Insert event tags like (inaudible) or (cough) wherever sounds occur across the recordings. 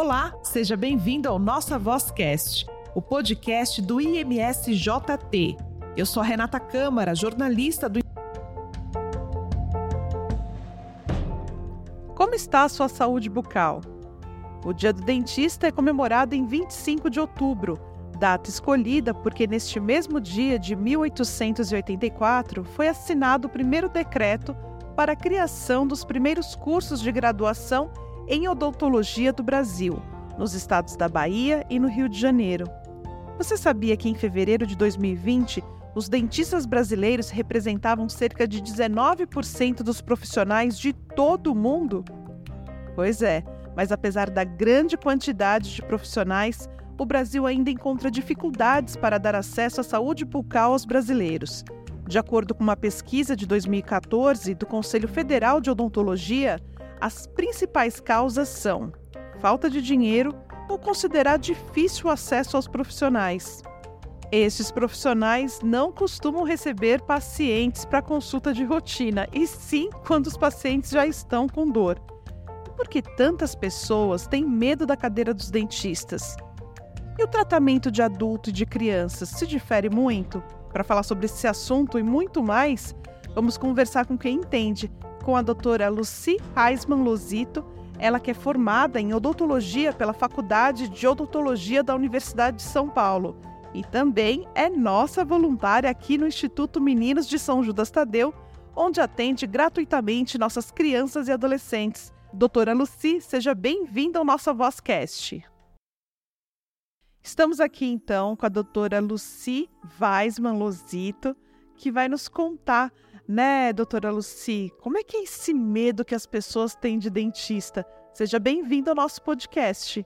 Olá, seja bem-vindo ao Nossa Vozcast, o podcast do IMSJT. Eu sou a Renata Câmara, jornalista do. Como está a sua saúde bucal? O Dia do Dentista é comemorado em 25 de outubro, data escolhida porque neste mesmo dia de 1884 foi assinado o primeiro decreto para a criação dos primeiros cursos de graduação em odontologia do Brasil, nos estados da Bahia e no Rio de Janeiro. Você sabia que em fevereiro de 2020 os dentistas brasileiros representavam cerca de 19% dos profissionais de todo o mundo? Pois é, mas apesar da grande quantidade de profissionais, o Brasil ainda encontra dificuldades para dar acesso à saúde bucal aos brasileiros. De acordo com uma pesquisa de 2014 do Conselho Federal de Odontologia, as principais causas são falta de dinheiro ou considerar difícil o acesso aos profissionais. Estes profissionais não costumam receber pacientes para consulta de rotina, e sim quando os pacientes já estão com dor. Por que tantas pessoas têm medo da cadeira dos dentistas? E o tratamento de adulto e de crianças se difere muito? Para falar sobre esse assunto e muito mais, vamos conversar com quem entende, com a doutora Lucy Heisman Lozito, ela que é formada em odontologia pela Faculdade de Odontologia da Universidade de São Paulo e também é nossa voluntária aqui no Instituto Meninos de São Judas Tadeu, onde atende gratuitamente nossas crianças e adolescentes. Doutora Lucy, seja bem-vinda ao nosso Vozcast. Estamos aqui então com a doutora Lucy Weisman Lozito, que vai nos contar, né, doutora Lucy, como é que é esse medo que as pessoas têm de dentista? Seja bem-vinda ao nosso podcast.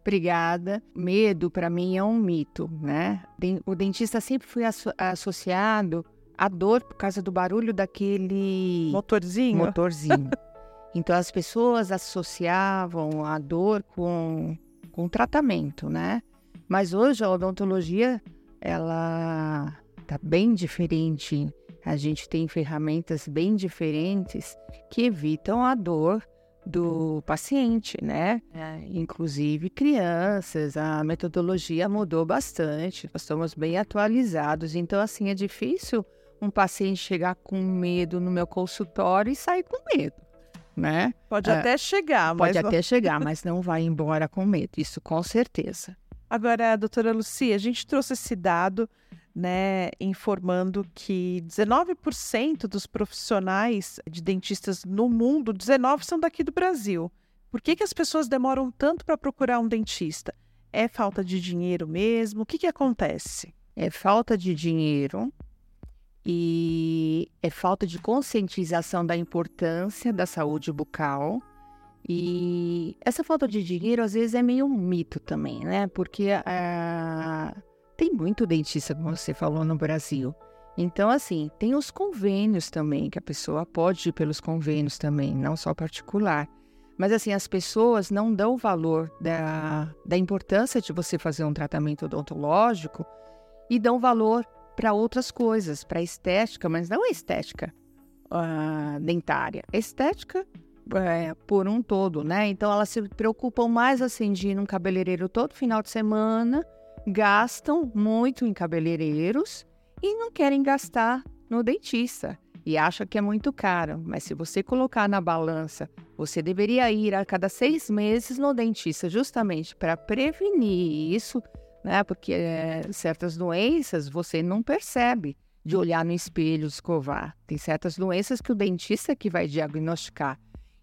Obrigada. Medo, para mim, é um mito, né? O dentista sempre foi asso associado à dor por causa do barulho daquele motorzinho. Motorzinho. (laughs) então as pessoas associavam a dor com, com tratamento, né? Mas hoje a odontologia, ela tá bem diferente. A gente tem ferramentas bem diferentes que evitam a dor do paciente, né? É, inclusive crianças, a metodologia mudou bastante, nós estamos bem atualizados, então assim é difícil um paciente chegar com medo no meu consultório e sair com medo, né? Pode é, até chegar, mas pode até chegar, mas não vai embora com medo, isso com certeza. Agora, doutora Lucia, a gente trouxe esse dado, né, informando que 19% dos profissionais de dentistas no mundo, 19 são daqui do Brasil. Por que, que as pessoas demoram tanto para procurar um dentista? É falta de dinheiro mesmo? O que, que acontece? É falta de dinheiro e é falta de conscientização da importância da saúde bucal e essa falta de dinheiro às vezes é meio um mito também, né? Porque tem muito dentista, como você falou, no Brasil. Então, assim, tem os convênios também, que a pessoa pode ir pelos convênios também, não só particular. Mas, assim, as pessoas não dão valor da, da importância de você fazer um tratamento odontológico e dão valor para outras coisas, para estética, mas não estética uh, dentária. Estética é, por um todo, né? Então elas se preocupam mais assim de ir num cabeleireiro todo final de semana, gastam muito em cabeleireiros e não querem gastar no dentista e acha que é muito caro. Mas se você colocar na balança, você deveria ir a cada seis meses no dentista justamente para prevenir isso, né? Porque é, certas doenças você não percebe de olhar no espelho, escovar. Tem certas doenças que o dentista que vai diagnosticar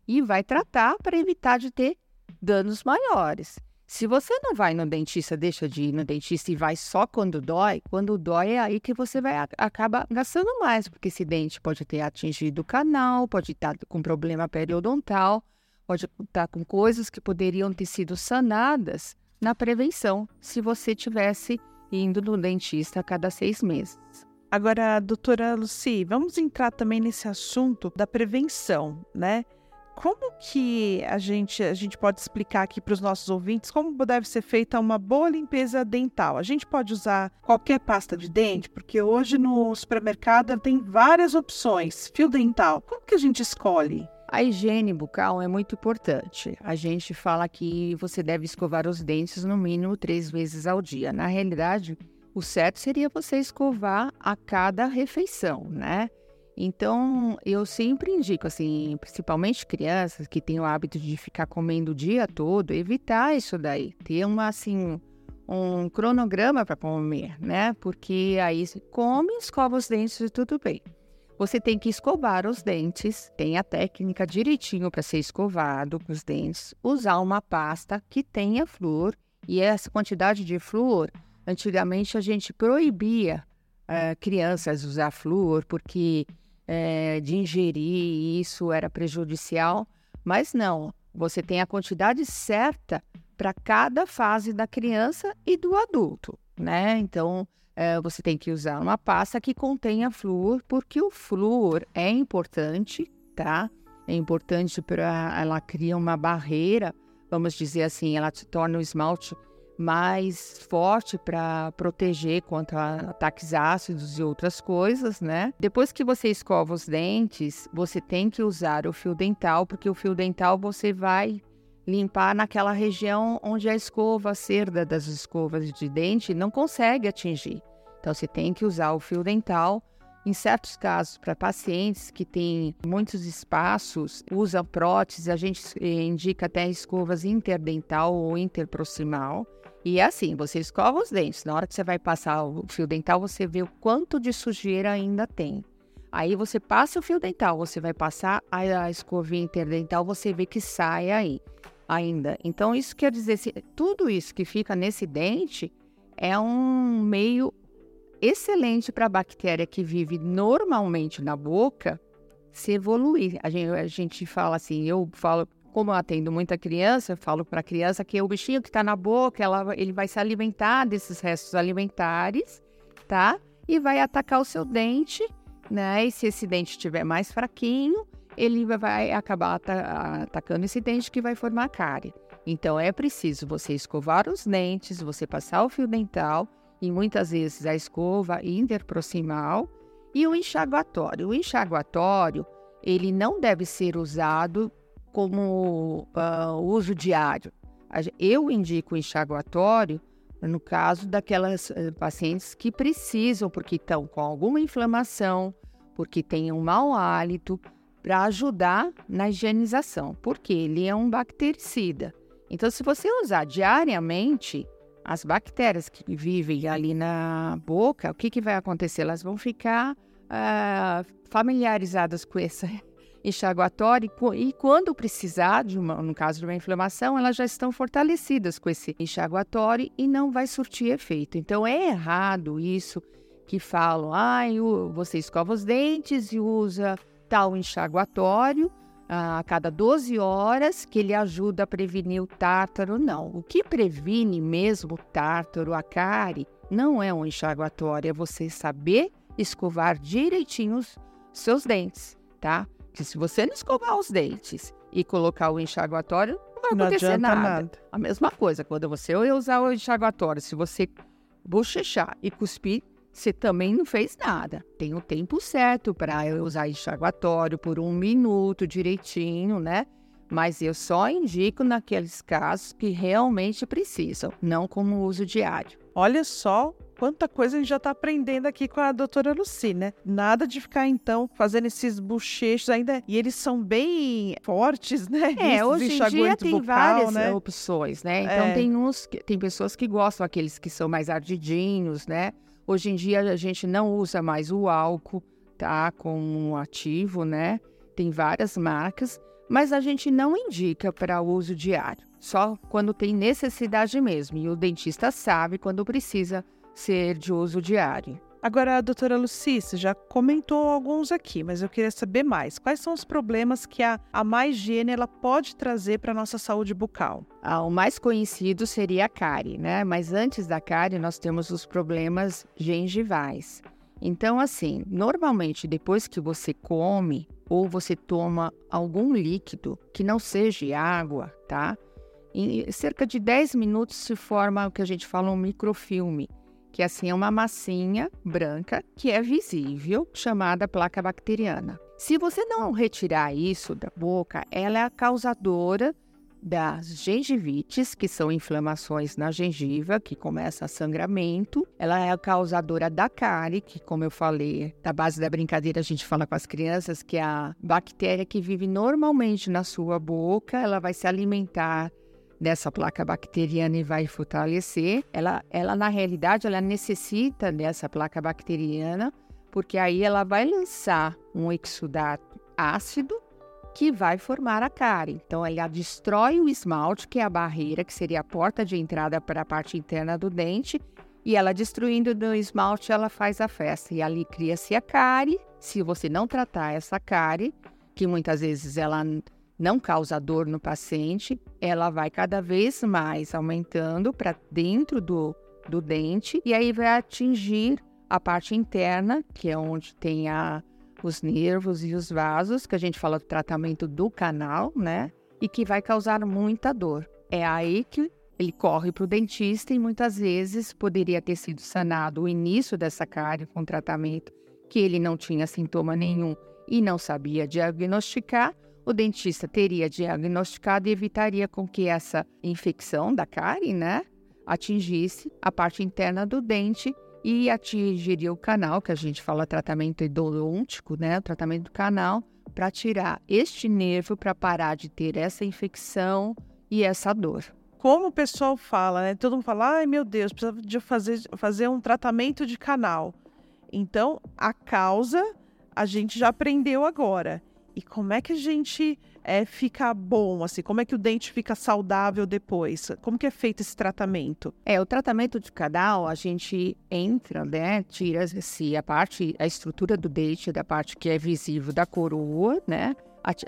e vai tratar para evitar de ter danos maiores. Se você não vai no dentista, deixa de ir no dentista e vai só quando dói, quando dói é aí que você vai acaba gastando mais, porque esse dente pode ter atingido o canal, pode estar com problema periodontal, pode estar com coisas que poderiam ter sido sanadas na prevenção, se você tivesse indo no dentista a cada seis meses. Agora, doutora Lucy, vamos entrar também nesse assunto da prevenção, né? Como que a gente, a gente pode explicar aqui para os nossos ouvintes como deve ser feita uma boa limpeza dental? A gente pode usar qualquer pasta de dente, porque hoje no supermercado tem várias opções. Fio dental, como que a gente escolhe? A higiene bucal é muito importante. A gente fala que você deve escovar os dentes no mínimo três vezes ao dia. Na realidade, o certo seria você escovar a cada refeição, né? Então, eu sempre indico, assim, principalmente crianças que têm o hábito de ficar comendo o dia todo, evitar isso daí. Ter uma, assim, um cronograma para comer, né? Porque aí você come, escova os dentes e tudo bem. Você tem que escovar os dentes, tem a técnica direitinho para ser escovado os dentes, usar uma pasta que tenha flúor, e essa quantidade de flúor, antigamente a gente proibia uh, crianças usar flúor, porque uh, de ingerir isso era prejudicial, mas não, você tem a quantidade certa para cada fase da criança e do adulto, né? Então, é, você tem que usar uma pasta que contenha flúor, porque o flúor é importante, tá? É importante para ela criar uma barreira, vamos dizer assim, ela te torna o esmalte mais forte para proteger contra ataques ácidos e outras coisas, né? Depois que você escova os dentes, você tem que usar o fio dental, porque o fio dental você vai limpar naquela região onde a escova, a cerda das escovas de dente não consegue atingir. Então você tem que usar o fio dental. Em certos casos, para pacientes que têm muitos espaços, usa prótese, a gente indica até escovas interdental ou interproximal. E é assim, você escova os dentes. Na hora que você vai passar o fio dental, você vê o quanto de sujeira ainda tem. Aí você passa o fio dental, você vai passar a escovinha interdental, você vê que sai aí ainda. Então, isso quer dizer, se, tudo isso que fica nesse dente é um meio excelente para a bactéria que vive normalmente na boca se evoluir. A gente, a gente fala assim, eu falo, como eu atendo muita criança, eu falo para a criança que o bichinho que está na boca, ela, ele vai se alimentar desses restos alimentares, tá? E vai atacar o seu dente, né? E se esse dente estiver mais fraquinho, ele vai acabar atacando esse dente que vai formar cárie. Então é preciso você escovar os dentes, você passar o fio dental e muitas vezes a escova interproximal e o enxaguatório. O enxaguatório ele não deve ser usado como uh, uso diário. Eu indico o enxaguatório no caso daquelas uh, pacientes que precisam, porque estão com alguma inflamação, porque têm um mau hálito, para ajudar na higienização, porque ele é um bactericida. Então, se você usar diariamente, as bactérias que vivem ali na boca, o que, que vai acontecer? Elas vão ficar uh, familiarizadas com esse enxaguatório e quando precisar, de uma, no caso de uma inflamação, elas já estão fortalecidas com esse enxaguatório e não vai surtir efeito. Então, é errado isso que falam, ah, você escova os dentes e usa tal enxaguatório a cada 12 horas, que ele ajuda a prevenir o tártaro, não. O que previne mesmo o tártaro, a cárie, não é um enxaguatório, é você saber escovar direitinho os seus dentes, tá? Se você não escovar os dentes e colocar o enxaguatório, não vai acontecer nada. nada. A mesma coisa, quando você usar o enxaguatório, se você bochechar e cuspir, você também não fez nada. Tem o tempo certo para usar enxaguatório por um minuto direitinho, né? Mas eu só indico naqueles casos que realmente precisam, não como uso diário. Olha só quanta coisa a gente já está aprendendo aqui com a doutora Luci, né? Nada de ficar, então, fazendo esses bochechos ainda. E eles são bem fortes, né? É, hoje em dia tem bucal, várias né? opções, né? Então, é. tem uns, tem pessoas que gostam, aqueles que são mais ardidinhos, né? Hoje em dia a gente não usa mais o álcool, tá? Como ativo, né? Tem várias marcas, mas a gente não indica para uso diário, só quando tem necessidade mesmo. E o dentista sabe quando precisa ser de uso diário. Agora, a doutora Luci, você já comentou alguns aqui, mas eu queria saber mais. Quais são os problemas que a, a má higiene ela pode trazer para a nossa saúde bucal? Ah, o mais conhecido seria a cárie, né? Mas antes da cárie, nós temos os problemas gengivais. Então, assim, normalmente depois que você come ou você toma algum líquido que não seja água, tá? Em cerca de 10 minutos se forma o que a gente fala um microfilme que assim é uma massinha branca que é visível, chamada placa bacteriana. Se você não retirar isso da boca, ela é a causadora das gengivites, que são inflamações na gengiva, que começa a sangramento. Ela é a causadora da cárie, que, como eu falei, da base da brincadeira a gente fala com as crianças, que é a bactéria que vive normalmente na sua boca, ela vai se alimentar dessa placa bacteriana e vai fortalecer. Ela, ela na realidade, ela necessita dessa placa bacteriana, porque aí ela vai lançar um exudato ácido que vai formar a cárie. Então, ela destrói o esmalte, que é a barreira, que seria a porta de entrada para a parte interna do dente, e ela destruindo o esmalte, ela faz a festa. E ali cria-se a cárie. Se você não tratar essa cárie, que muitas vezes ela não causa dor no paciente, ela vai cada vez mais aumentando para dentro do, do dente, e aí vai atingir a parte interna, que é onde tem a os nervos e os vasos, que a gente fala do tratamento do canal, né? E que vai causar muita dor. É aí que ele corre para o dentista e muitas vezes poderia ter sido sanado o início dessa cárie com tratamento que ele não tinha sintoma nenhum e não sabia diagnosticar, o dentista teria diagnosticado e evitaria com que essa infecção da cárie, né, atingisse a parte interna do dente e atingiria o canal, que a gente fala tratamento endodôntico, né? O tratamento do canal, para tirar este nervo para parar de ter essa infecção e essa dor. Como o pessoal fala, né? Todo mundo fala, ai meu Deus, precisa de fazer, fazer um tratamento de canal. Então, a causa a gente já aprendeu agora. E como é que a gente é, fica bom, assim? Como é que o dente fica saudável depois? Como que é feito esse tratamento? É, o tratamento de canal, a gente entra, né? Tira-se a parte, a estrutura do dente, da parte que é visível da coroa, né?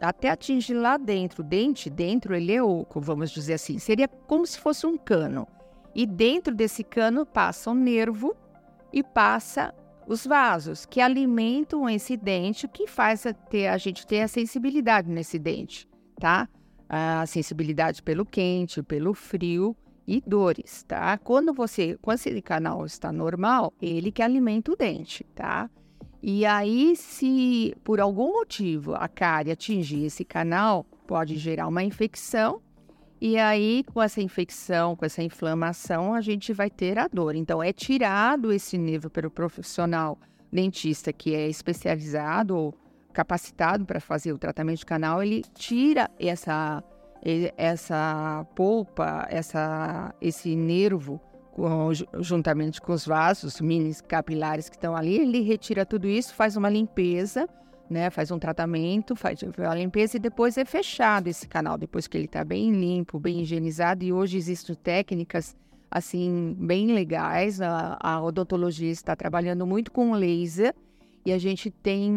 Até atingir lá dentro. O dente, dentro, ele é oco, vamos dizer assim. Seria como se fosse um cano. E dentro desse cano passa um nervo e passa os vasos que alimentam esse dente, que faz a, ter, a gente ter a sensibilidade nesse dente, tá? A sensibilidade pelo quente, pelo frio e dores, tá? Quando você, quando esse canal está normal, ele que alimenta o dente, tá? E aí, se por algum motivo a cárie atingir esse canal, pode gerar uma infecção e aí, com essa infecção, com essa inflamação, a gente vai ter a dor. Então, é tirado esse nível pelo profissional dentista que é especializado ou capacitado para fazer o tratamento de canal, ele tira essa essa polpa, essa esse nervo juntamente com os vasos mini capilares que estão ali, ele retira tudo isso, faz uma limpeza né? Faz um tratamento, faz a limpeza e depois é fechado esse canal, depois que ele está bem limpo, bem higienizado. E hoje existem técnicas assim bem legais. A, a odontologia está trabalhando muito com laser e a gente tem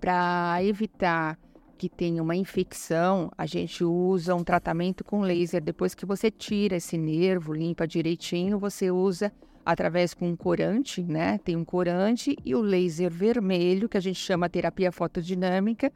para evitar que tenha uma infecção, a gente usa um tratamento com laser. Depois que você tira esse nervo, limpa direitinho, você usa através com um corante, né? Tem um corante e o laser vermelho, que a gente chama terapia fotodinâmica,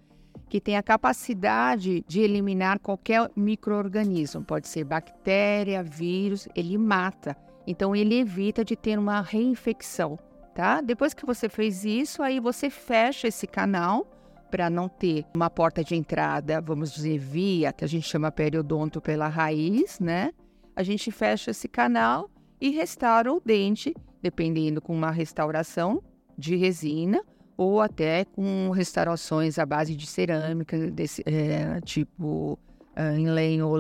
que tem a capacidade de eliminar qualquer microorganismo, pode ser bactéria, vírus, ele mata. Então ele evita de ter uma reinfecção, tá? Depois que você fez isso, aí você fecha esse canal para não ter uma porta de entrada, vamos dizer, via, que a gente chama periodonto pela raiz, né? A gente fecha esse canal e restaura o dente, dependendo com uma restauração de resina ou até com restaurações à base de cerâmica, desse, é, tipo em lenho,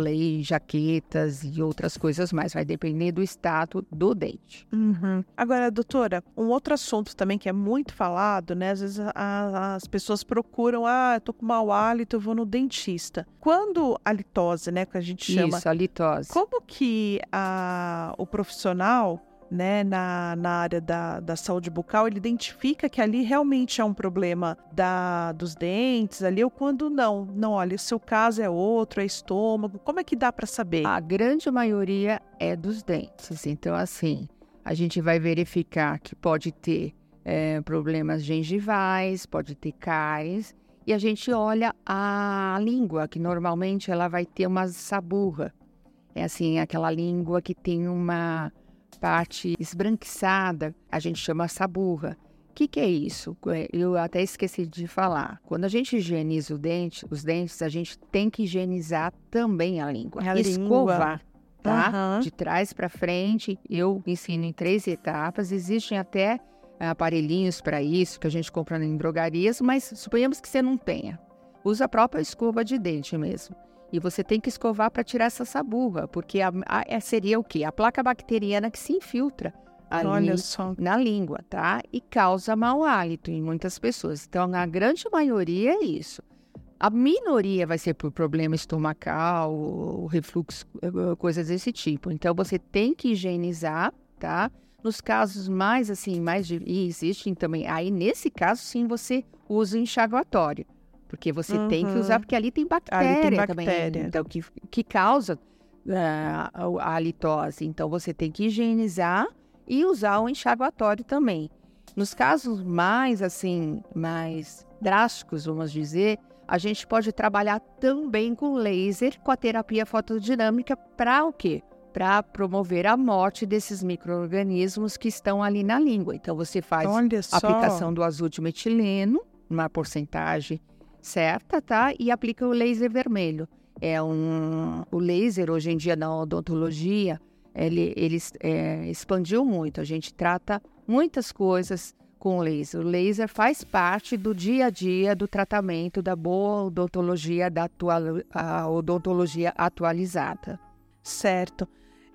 jaquetas e outras coisas mais. Vai depender do estado do dente. Uhum. Agora, doutora, um outro assunto também que é muito falado, né? Às vezes a, as pessoas procuram, ah, tô com mau hálito, eu vou no dentista. Quando a litose, né, que a gente chama... Isso, a litose. Como que a, o profissional né, na, na área da, da saúde bucal, ele identifica que ali realmente é um problema da, dos dentes ali, ou quando não. Não, olha, o seu caso é outro, é estômago. Como é que dá para saber? A grande maioria é dos dentes. Então, assim, a gente vai verificar que pode ter é, problemas gengivais, pode ter cáries, e a gente olha a língua, que normalmente ela vai ter uma saburra. É assim, aquela língua que tem uma parte esbranquiçada, a gente chama saburra. que, que é isso? É, eu até esqueci de falar. Quando a gente higieniza o dente, os dentes, a gente tem que higienizar também a língua. A Escovar, língua. tá? Aham. De trás para frente. Eu ensino em três etapas. Existem até aparelhinhos para isso que a gente compra em drogarias, mas suponhamos que você não tenha. Usa a própria escova de dente mesmo. E você tem que escovar para tirar essa saburra, porque a, a- é- seria o quê? A placa bacteriana que se infiltra ali na língua, tá? E causa mau hálito em muitas pessoas. Então, a grande maioria é isso. A minoria vai ser por problema estomacal, refluxo, eh, coisas desse tipo. Então, você tem que higienizar, tá? Nos casos mais, assim, mais... de- E existem também... Aí, nesse caso, sim, você usa o enxaguatório. Porque você tem que Uhum. usar, porque ali tem bactéria, também. bactéria. Então, que, que causa ah, a, halitose. Então, você tem que higienizar e usar o enxaguatório também. Nos casos mais assim, mais drásticos, vamos dizer, a gente pode trabalhar também com laser, com a terapia fotodinâmica para o quê? Para promover a morte desses micro-organismos que estão ali na língua. Então você faz a aplicação do azul de metileno, uma porcentagem certa, tá? E aplica o laser vermelho. É um, o laser hoje em dia na odontologia ele, ele é, expandiu muito. A gente trata muitas coisas com laser. O laser faz parte do dia a dia do tratamento da boa odontologia, da atual, odontologia atualizada. Certo.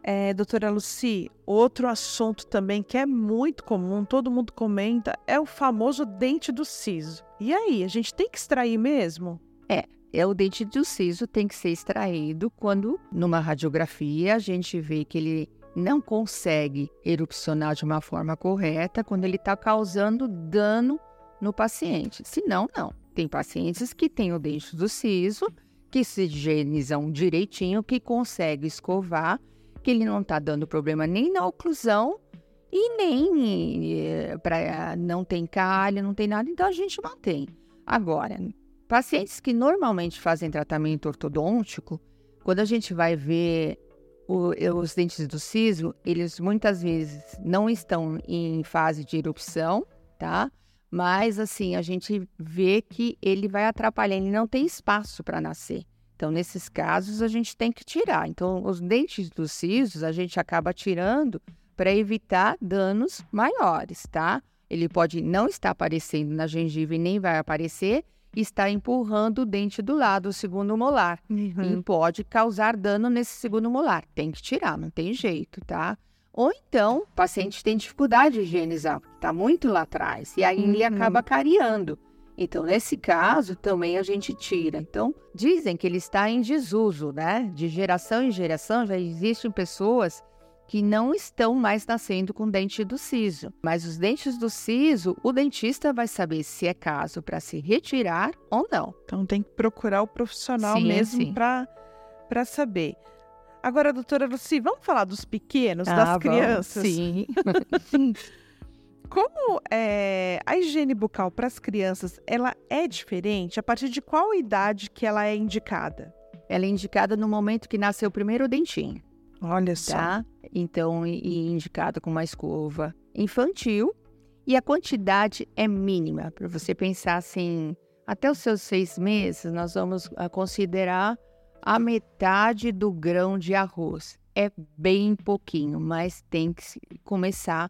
É, doutora Luci, outro assunto também que é muito comum, todo mundo comenta, é o famoso dente do siso. E aí, a gente tem que extrair mesmo? É o dente do siso tem que ser extraído quando, numa radiografia, a gente vê que ele não consegue erupcionar de uma forma correta, quando ele está causando dano no paciente. Se não, não. Tem pacientes que têm o dente do siso, que se higienizam direitinho, que consegue escovar, que ele não está dando problema nem na oclusão e nem para não tem calha, não tem nada, então a gente mantém. Agora, pacientes que normalmente fazem tratamento ortodôntico, quando a gente vai ver o- os dentes do siso, eles muitas vezes não estão em fase de erupção, tá? Mas assim, a gente vê que ele vai atrapalhar, ele não tem espaço para nascer. Então, nesses casos, a gente tem que tirar. Então, os dentes dos sisos, a gente acaba tirando para evitar danos maiores, tá? Ele pode não estar aparecendo na gengiva e nem vai aparecer, está empurrando o dente do lado, o segundo molar. E pode causar dano nesse segundo molar. Tem que tirar, não tem jeito, tá? Ou então, o paciente tem dificuldade de higienizar, está muito lá atrás, e aí ele Uhum. acaba cariando. Então, nesse caso, também a gente tira. Então, dizem que ele está em desuso, né? De geração em geração, já existem pessoas que não estão mais nascendo com dente do siso. Mas os dentes do siso, o dentista vai saber se é caso para se retirar ou não. Então tem que procurar o profissional Sim, mesmo para saber. Agora, doutora Luci, vamos falar dos pequenos, Ah, das vamos. crianças? Sim. (laughs) (laughs) Como é, a higiene bucal para as crianças, ela é diferente? A partir de qual idade que ela é indicada? Ela é indicada no momento que nasceu o primeiro dentinho, Olha só. tá? Então, e, indicada com uma escova infantil. E a quantidade é mínima. Para você pensar assim, até os seus seis meses, nós vamos ah, considerar a metade do grão de arroz. É bem pouquinho, mas tem que começar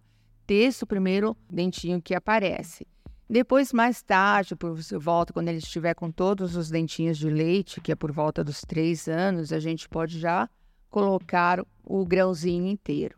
esse primeiro dentinho que aparece. Depois, mais tarde, por volta, quando ele estiver com todos os dentinhos de leite, que é por volta dos três anos, a gente pode já colocar o grãozinho inteiro.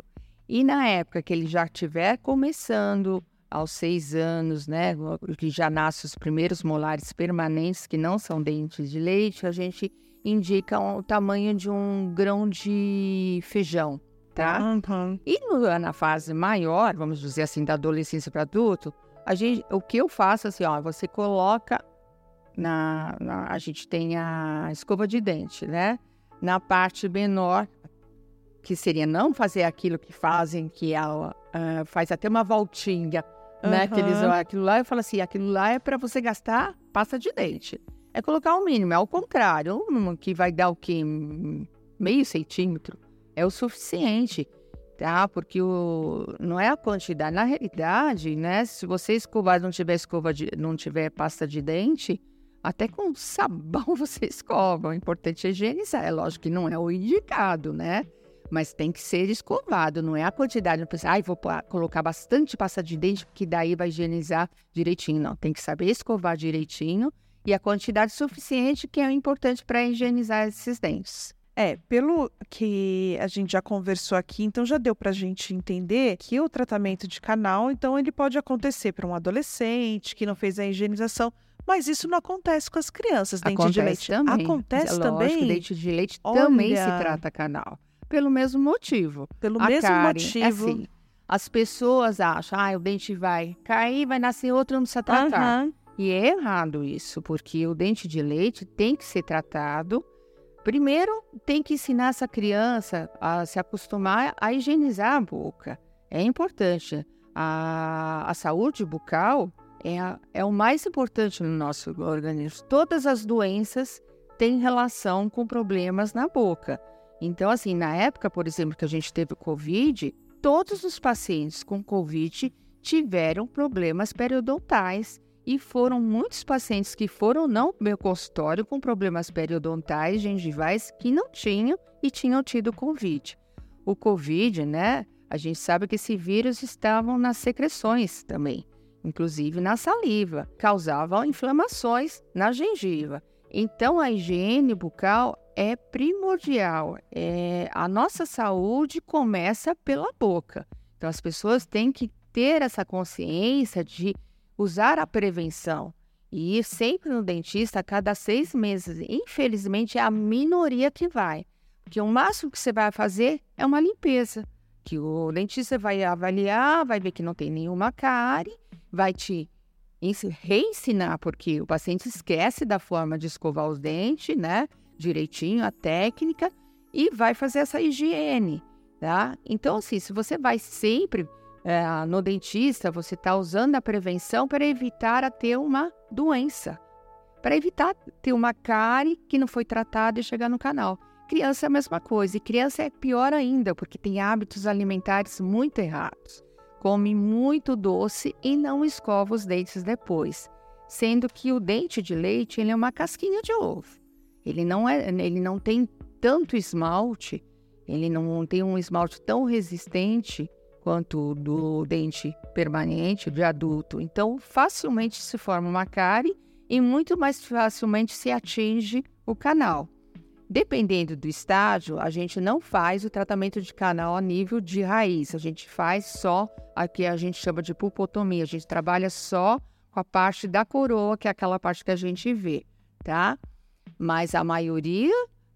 E na época que ele já estiver começando, aos seis anos, né, que já nascem os primeiros molares permanentes, que não são dentes de leite, a gente indica o tamanho de um grão de feijão, tá? Uhum. E na fase maior, vamos dizer assim, da adolescência para adulto, a gente, o que eu faço assim, ó, você coloca na, na- a gente tem a escova de dente, né? Na parte menor, que seria não fazer aquilo que fazem, que é, a- a- faz até uma voltinha, né? Que eles, Aham. aquilo lá, eu falo assim, aquilo lá é para você gastar pasta de dente. É colocar o mínimo, é o contrário, que vai dar o quê? Meio centímetro é o suficiente. tá? Porque o, não é a quantidade. Na realidade, né? Se você escovar não tiver escova de, não tiver pasta de dente, até com (laughs) sabão você escova. O importante é higienizar. É lógico que não é o indicado, né? Mas tem que ser escovado, não é a quantidade. Não precisa, ah, vou colocar bastante pasta de dente, que daí vai higienizar direitinho. Não, tem que saber escovar direitinho e a quantidade suficiente que é importante para higienizar esses dentes. É, pelo que a gente já conversou aqui, então já deu para a gente entender que o tratamento de canal, então ele pode acontecer para um adolescente que não fez a higienização, mas isso não acontece com as crianças, dente acontece de leite. Também. Acontece é também. Dente de leite Olha... também se trata canal, pelo mesmo motivo. Pelo a mesmo cárie, motivo. Assim, as pessoas acham, ah, o dente vai cair, vai nascer outro, não precisa tratar. Uhum. E é errado isso, porque o dente de leite tem que ser tratado Primeiro, tem que ensinar essa criança a se acostumar a higienizar a boca. É importante. A, a saúde bucal é, a, é o mais importante no nosso organismo. Todas as doenças têm relação com problemas na boca. Então, assim, na época, por exemplo, que a gente teve o Covid, todos os pacientes com Covid tiveram problemas periodontais e foram muitos pacientes que foram não meu consultório com problemas periodontais, gengivais, que não tinham e tinham tido Covid. O Covid, né? A gente sabe que esse vírus estavam nas secreções também, inclusive na saliva, causavam inflamações na gengiva. Então, a higiene bucal é primordial. É, a nossa saúde começa pela boca. Então, as pessoas têm que ter essa consciência de usar a prevenção e ir sempre no dentista a cada seis meses. Infelizmente, é a minoria que vai. Porque o máximo que você vai fazer é uma limpeza. Que o dentista vai avaliar, vai ver que não tem nenhuma cárie, vai te reensinar, porque o paciente esquece da forma de escovar os dentes, né? Direitinho, a técnica, e vai fazer essa higiene, tá? Então, assim, se você vai sempre é, no dentista, você está usando a prevenção para evitar a ter uma doença, para evitar ter uma cárie que não foi tratada e chegar no canal. Criança é a mesma coisa, e criança é pior ainda, porque tem hábitos alimentares muito errados. Come muito doce e não escova os dentes depois, sendo que o dente de leite ele é uma casquinha de ovo. Ele não, é, ele não tem tanto esmalte, ele não tem um esmalte tão resistente quanto do dente permanente de adulto. Então, facilmente se forma uma cárie e muito mais facilmente se atinge o canal. Dependendo do estágio, a gente não faz o tratamento de canal a nível de raiz, a gente faz só a que a gente chama de pulpotomia, a gente trabalha só com a parte da coroa, que é aquela parte que a gente vê, tá? Mas a maioria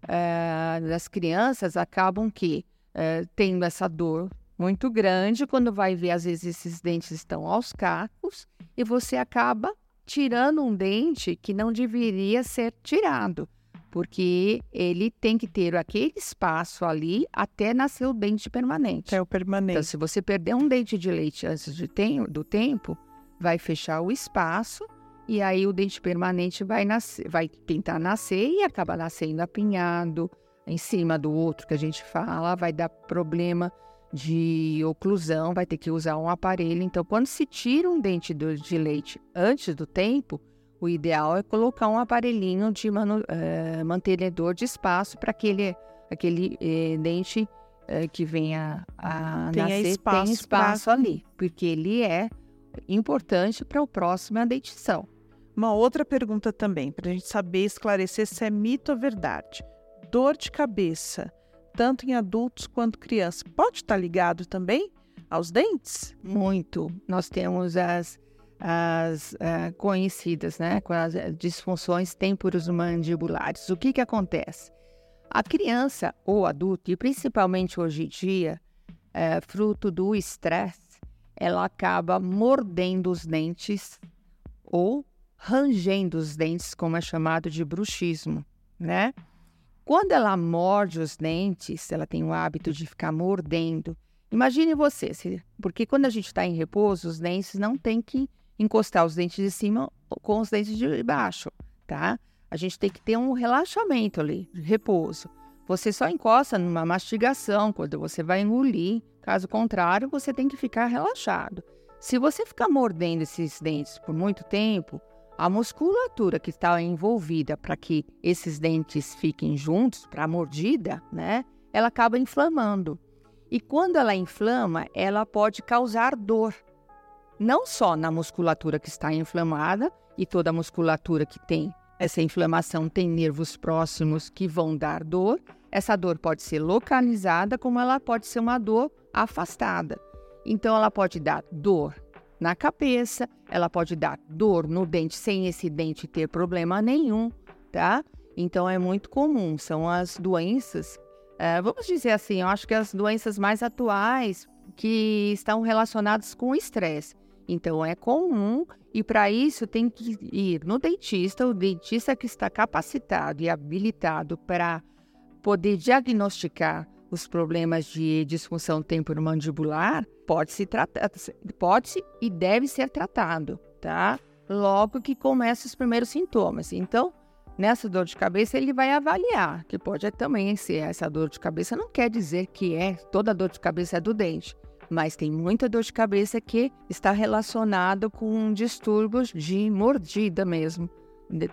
é, das crianças acabam que é, tendo essa dor muito grande. Quando vai ver, às vezes esses dentes estão aos cacos e você acaba tirando um dente que não deveria ser tirado, porque ele tem que ter aquele espaço ali até nascer o dente permanente. É o permanente. Então, se você perder um dente de leite antes de tem, do tempo, vai fechar o espaço e aí o dente permanente vai nascer, vai tentar nascer e acaba nascendo apinhado em cima do outro que a gente fala, vai dar problema de oclusão, vai ter que usar um aparelho. Então, quando se tira um dente de leite antes do tempo, o ideal é colocar um aparelhinho de manu, uh, mantenedor de espaço para aquele, aquele uh, dente uh, que venha a tenha nascer espaço tem espaço pra... ali, porque ele é importante para o próximo dentição. Uma outra pergunta também, para a gente saber esclarecer se é mito ou verdade. Dor de cabeça tanto em adultos quanto crianças. Pode estar ligado também aos dentes? Muito. Nós temos as, as uh, conhecidas, né, com as disfunções temporomandibular. O que, que acontece? A criança ou adulto, e principalmente hoje em dia, é, fruto do estresse, ela acaba mordendo os dentes ou rangendo os dentes, como é chamado de bruxismo, né? Quando ela morde os dentes, ela tem o hábito de ficar mordendo. Imagine você, porque quando a gente está em repouso, os dentes não tem que encostar os dentes de cima com os dentes de baixo, tá? A gente tem que ter um relaxamento ali, repouso. você só encosta numa mastigação quando você vai engolir. Caso contrário, você tem que ficar relaxado. Se você ficar mordendo esses dentes por muito tempo, a musculatura que está envolvida para que esses dentes fiquem juntos, para a mordida, né? Ela acaba inflamando. E quando ela inflama, ela pode causar dor. Não só na musculatura que está inflamada, e toda a musculatura que tem essa inflamação tem nervos próximos que vão dar dor. Essa dor pode ser localizada, como ela pode ser uma dor afastada. Então, ela pode dar dor na cabeça, ela pode dar dor no dente sem esse dente ter problema nenhum, tá? Então, é muito comum. São as doenças é, vamos dizer assim, eu acho que as doenças mais atuais que estão relacionadas com o estresse. Então é comum e para isso tem que ir no dentista, o dentista que está capacitado e habilitado para poder diagnosticar os problemas de disfunção temporomandibular, pode se tratar, pode -se e deve ser tratado, tá? Logo que começam os primeiros sintomas. Então, nessa dor de cabeça, ele vai avaliar, que pode também ser essa dor de cabeça, não quer dizer que é toda dor de cabeça é do dente, mas tem muita dor de cabeça que está relacionada com distúrbios de mordida mesmo,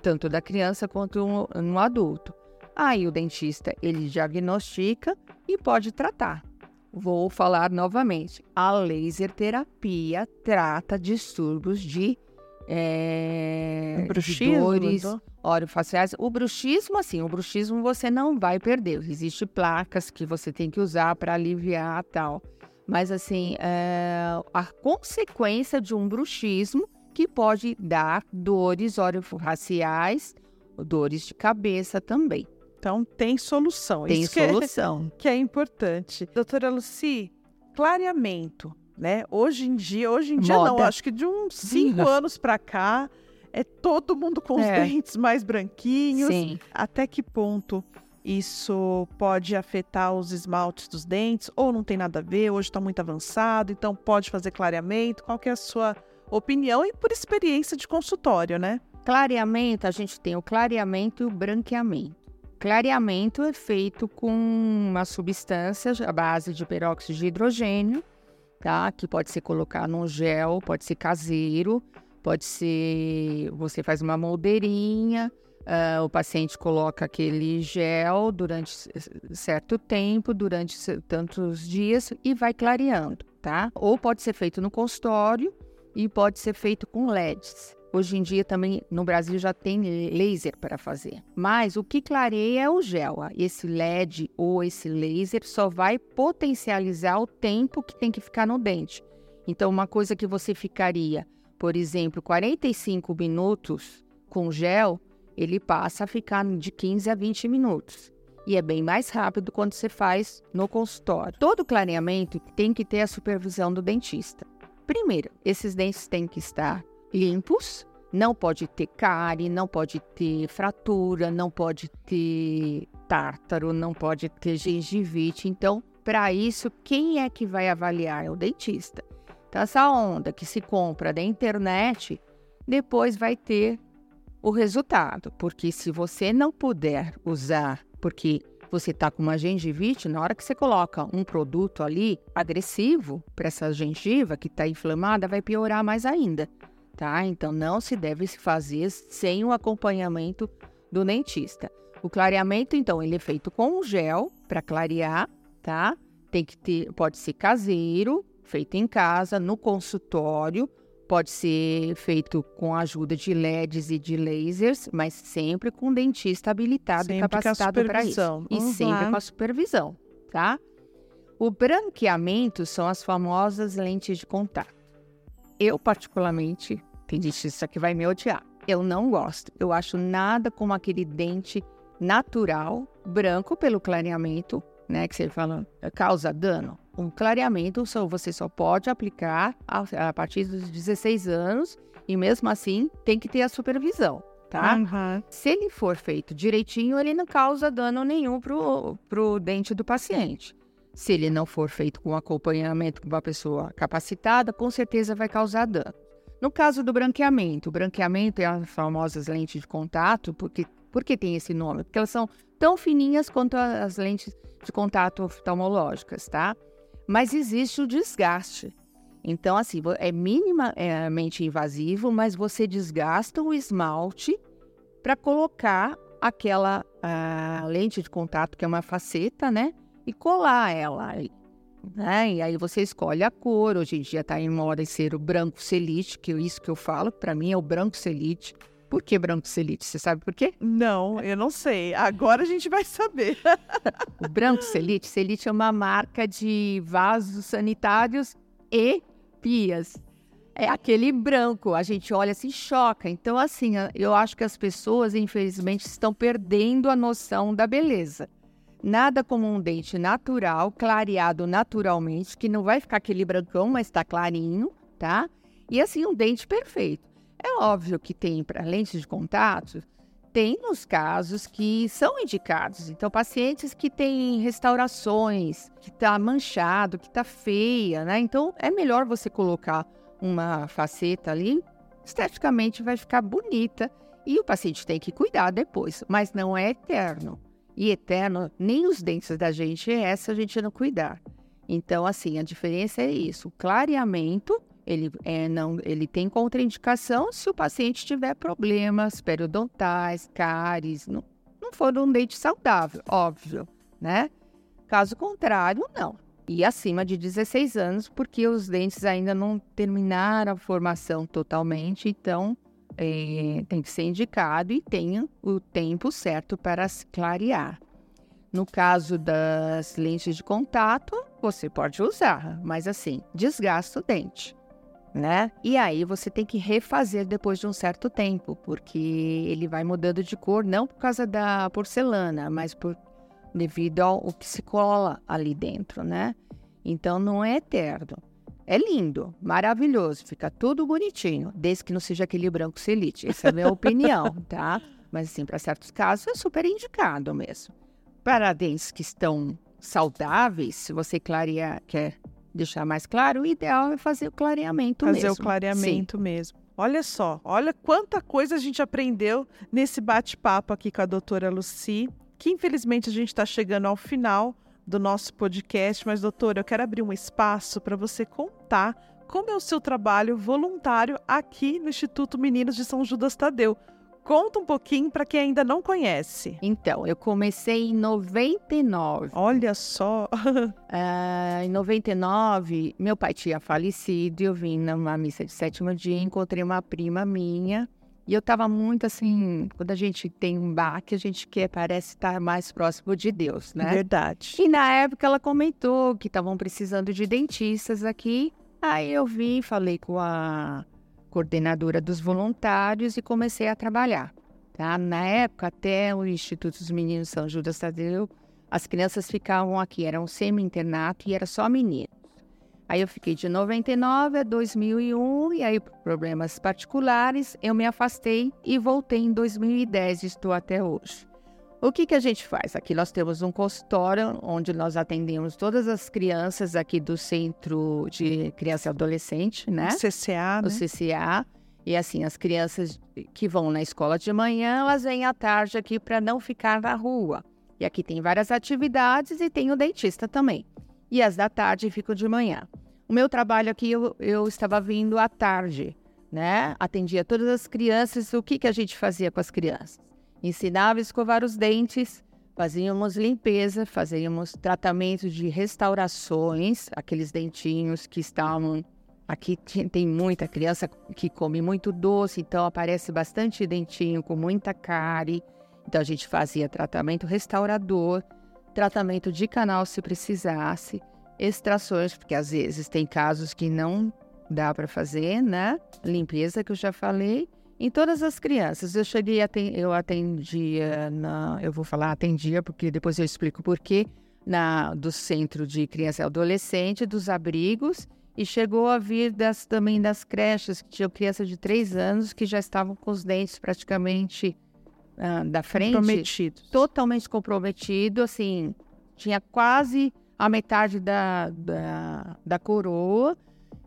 tanto da criança quanto no adulto. Aí o dentista ele diagnostica e pode tratar. Vou falar novamente. A laser terapia trata distúrbios de é, bruxismo, dores orofaciais. O bruxismo, assim, o bruxismo você não vai perder. Existem placas que você tem que usar para aliviar tal. Mas, assim, é, a consequência de um bruxismo que pode dar dores orofaciais, dores de cabeça também. Então, tem solução. Tem Isso solução. Que é, (laughs) que é importante. Doutora Luci, clareamento né? Hoje em dia, hoje em dia Moda. não, acho que de uns cinco Sim. anos para cá é todo mundo com os é. dentes mais branquinhos. Sim. Até que ponto isso pode afetar os esmaltes dos dentes ou não tem nada a ver? Hoje está muito avançado, então pode fazer clareamento. Qual é a sua opinião e por experiência de consultório, né? Clareamento, a gente tem o clareamento e o branqueamento. Clareamento é feito com uma substância à base de peróxido de hidrogênio tá? Que pode ser colocar num gel, pode ser caseiro, pode ser você faz uma moldeirinha, uh, o paciente coloca aquele gel durante certo tempo, durante tantos dias e vai clareando, tá? Ou pode ser feito no consultório e pode ser feito com LEDs. Hoje em dia também no Brasil já tem laser para fazer. Mas o que clareia é o gel. Esse LED ou esse laser só vai potencializar o tempo que tem que ficar no dente. Então, uma coisa que você ficaria, por exemplo, 45 minutos com gel, ele passa a ficar de 15 a 20 minutos. E é bem mais rápido quando você faz no consultório. Todo clareamento tem que ter a supervisão do dentista. Primeiro, esses dentes têm que estar limpos, não pode ter cárie, não pode ter fratura, não pode ter tártaro, não pode ter gengivite. Então, para isso, quem é que vai avaliar? É o dentista. Então, essa onda que se compra da internet, depois vai ter o resultado. Porque se você não puder usar, porque você está com uma gengivite, na hora que você coloca um produto ali agressivo para essa gengiva que está inflamada, vai piorar mais ainda tá? Então não se deve se fazer sem o acompanhamento do dentista. O clareamento, então, ele é feito com gel para clarear, tá? Tem que ter, pode ser caseiro, feito em casa, no consultório, pode ser feito com a ajuda de LEDs e de lasers, mas sempre com dentista habilitado sempre e capacitado para isso. Uhum. E sempre com a supervisão, tá? O branqueamento são as famosas lentes de contato. Eu, particularmente, tem dentista que vai me odiar. Eu não gosto. Eu acho nada como aquele dente natural, branco pelo clareamento, né? Que você fala, causa dano. Um clareamento só, você só pode aplicar a, a, partir dos 16 anos e mesmo assim tem que ter a supervisão, tá? Uhum. Se ele for feito direitinho, ele não causa dano nenhum pro, pro dente do paciente. Se ele não for feito com acompanhamento com uma pessoa capacitada, com certeza vai causar dano. No caso do branqueamento, o branqueamento é as famosas lentes de contato, porque, por que tem esse nome? Porque elas são tão fininhas quanto as lentes de contato oftalmológicas, tá? Mas existe o desgaste. Então, assim, é minimamente invasivo, mas você desgasta o esmalte para colocar aquela lente de contato, que é uma faceta, né? E colar ela aí. Né? E aí você escolhe a cor. Hoje em dia está em moda ser o branco celite, que é isso que eu falo, para mim é o branco celite. Por que branco celite? Você sabe por quê? Não, eu não sei. Agora a gente vai saber. (laughs) o branco celite, celite é uma marca de vasos sanitários e pias é aquele branco. A gente olha assim, choca. Então, assim, eu acho que as pessoas, infelizmente, estão perdendo a noção da beleza. Nada como um dente natural, clareado naturalmente, que não vai ficar aquele brancão, mas está clarinho, tá? E assim, um dente perfeito. É óbvio que tem para lentes de contato, tem nos casos que são indicados. Então, pacientes que têm restaurações, que está manchado, que está feia, né? Então, é melhor você colocar uma faceta ali, esteticamente vai ficar bonita e o paciente tem que cuidar depois, mas não é eterno. E eterno, nem os dentes da gente é essa a gente não cuidar. Então, assim, a diferença é isso. O clareamento, ele, é, não, ele tem contraindicação se o paciente tiver problemas periodontais, cáries, não, não for um dente saudável, óbvio, né? Caso contrário, não e acima de 16 anos, porque os dentes ainda não terminaram a formação totalmente, então é, tem que ser indicado e tenha o tempo certo para se clarear. No caso das lentes de contato, você pode usar, mas assim, desgasta o dente, né? E aí você tem que refazer depois de um certo tempo, porque ele vai mudando de cor, não por causa da porcelana, mas por devido ao que se cola ali dentro, né? Então não é eterno. É lindo, maravilhoso, fica tudo bonitinho, desde que não seja aquele branco celite. Essa é a minha (laughs) opinião, tá? Mas assim, para certos casos é super indicado mesmo. Para dentes que estão saudáveis, se você clarear, quer deixar mais claro, o ideal é fazer o clareamento fazer mesmo. Fazer o clareamento Sim. mesmo. Olha só, olha quanta coisa a gente aprendeu nesse bate-papo aqui com a doutora Luci que infelizmente a gente está chegando ao final do nosso podcast, mas doutora, eu quero abrir um espaço para você contar como é o seu trabalho voluntário aqui no Instituto Meninos de São Judas Tadeu. Conta um pouquinho para quem ainda não conhece. Então, eu comecei em 99. Olha só. uh, (laughs) em 99, meu pai tinha falecido e eu vim numa missa de sétimo dia encontrei uma prima minha e eu estava muito assim, quando a gente tem um baque, a gente quer, parece estar mais próximo de Deus, né? Verdade. E na época ela comentou que estavam precisando de dentistas aqui. Aí eu vi, falei com a coordenadora dos voluntários e comecei a trabalhar. Tá? Na época, até o Instituto dos Meninos São Judas Tadeu, as crianças ficavam aqui, era um semi-internato e era só menino. Aí eu fiquei de 99 a 2001 e aí por problemas particulares eu me afastei e voltei em 2010 e estou até hoje. O que, que a gente faz? Aqui nós temos um consultório onde nós atendemos todas as crianças aqui do Centro de Criança e Adolescente, né? O CCA, né? O CCA. E assim, as crianças que vão na escola de manhã, elas vêm à tarde aqui para não ficar na rua. E aqui tem várias atividades e tem o dentista também e as da tarde ficam de manhã. O meu trabalho aqui, eu, eu estava vindo à tarde, né? Atendia todas as crianças. O que, que a gente fazia com as crianças? Ensinava a escovar os dentes, fazíamos limpeza, fazíamos tratamento de restaurações, aqueles dentinhos que estavam. Aqui tem muita criança que come muito doce, então aparece bastante dentinho com muita cárie. Então a gente fazia tratamento restaurador tratamento de canal se precisasse, extrações, porque às vezes tem casos que não dá para fazer, né? Limpeza que eu já falei. Em todas as crianças, eu cheguei a eu atendia na, eu vou falar atendia porque depois eu explico por quê, na do centro de criança e adolescente, dos abrigos e chegou a vir das, também das creches, que tinham crianças de três anos que já estavam com os dentes praticamente uh, da frente. Comprometido. Totalmente comprometido, assim, tinha quase a metade da, da, da coroa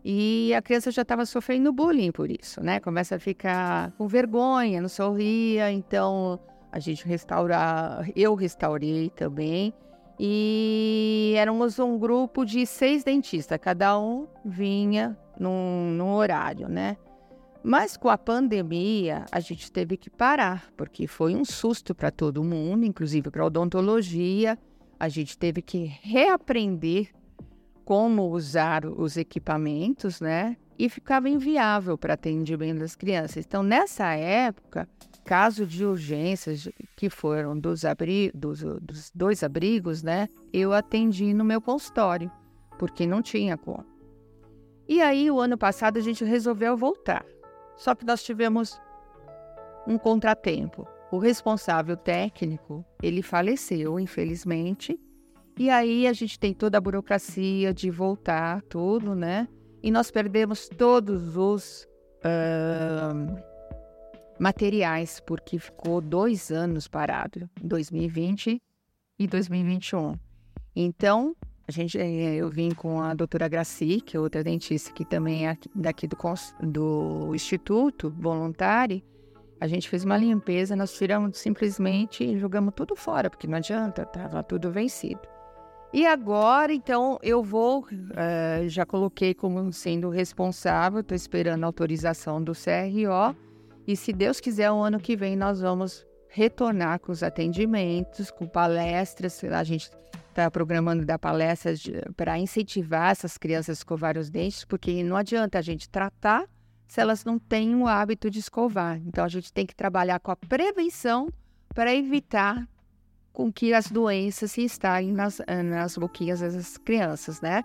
e a criança já estava sofrendo bullying por isso, né? Começa a ficar com vergonha, não sorria, então a gente restaurar, eu restaurei também. E éramos um grupo de seis dentistas, cada um vinha num, num horário, né? Mas com a pandemia, a gente teve que parar, porque foi um susto para todo mundo, inclusive para a odontologia. A gente teve que reaprender como usar os equipamentos, né? E ficava inviável para atendimento das crianças. Então, nessa época, caso de urgências que foram dos, dos, dos dois abrigos, né? Eu atendi no meu consultório, porque não tinha como. E aí, o ano passado, a gente resolveu voltar. Só que nós tivemos um contratempo. O responsável técnico, ele faleceu, infelizmente. E aí a gente tem toda a burocracia de voltar, tudo, né? E nós perdemos todos os uh, materiais, porque ficou dois anos parado, 2020 e 2021. Então, a gente, eh, eu vim com a doutora Graci, que é outra dentista que também é daqui do, do Instituto Voluntário. A gente fez uma limpeza, nós tiramos simplesmente e jogamos tudo fora, porque não adianta, estava tudo vencido. E agora, então, eu vou, uh, já coloquei como sendo responsável, estou esperando a autorização do CRO e se Deus quiser, o ano que vem nós vamos retornar com os atendimentos, com palestras. A gente está programando dar palestras para incentivar essas crianças a escovar os dentes, porque não adianta a gente tratar se elas não têm o hábito de escovar. Então a gente tem que trabalhar com a prevenção para evitar com que as doenças se instalem nas, nas boquinhas dessas crianças, né?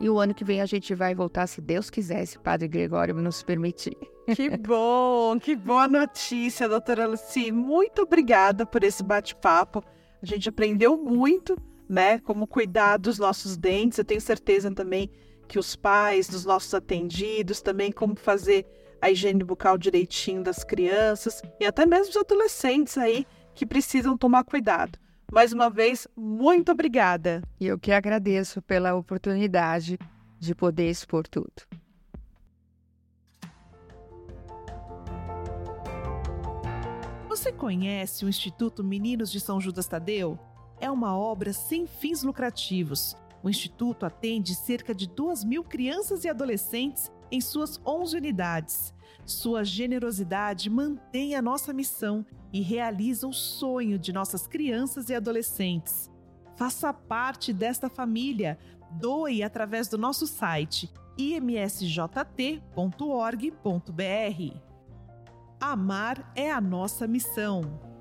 E o ano que vem a gente vai voltar, se Deus quiser, se o Padre Gregório nos permitir. Que bom, que boa notícia, doutora Luci. Muito obrigada por esse bate-papo. A gente aprendeu muito, né? Como cuidar dos nossos dentes. Eu tenho certeza também que os pais dos nossos atendidos, também como fazer a higiene bucal direitinho das crianças e até mesmo os adolescentes aí que precisam tomar cuidado. Mais uma vez, muito obrigada. E eu que agradeço pela oportunidade de poder expor tudo. Você conhece o Instituto Meninos de São Judas Tadeu? É uma obra sem fins lucrativos. O Instituto atende cerca de 2 mil crianças e adolescentes em suas 11 unidades. Sua generosidade mantém a nossa missão e realiza o sonho de nossas crianças e adolescentes. Faça parte desta família. Doe através do nosso site imsjt.org.br. Amar é a nossa missão.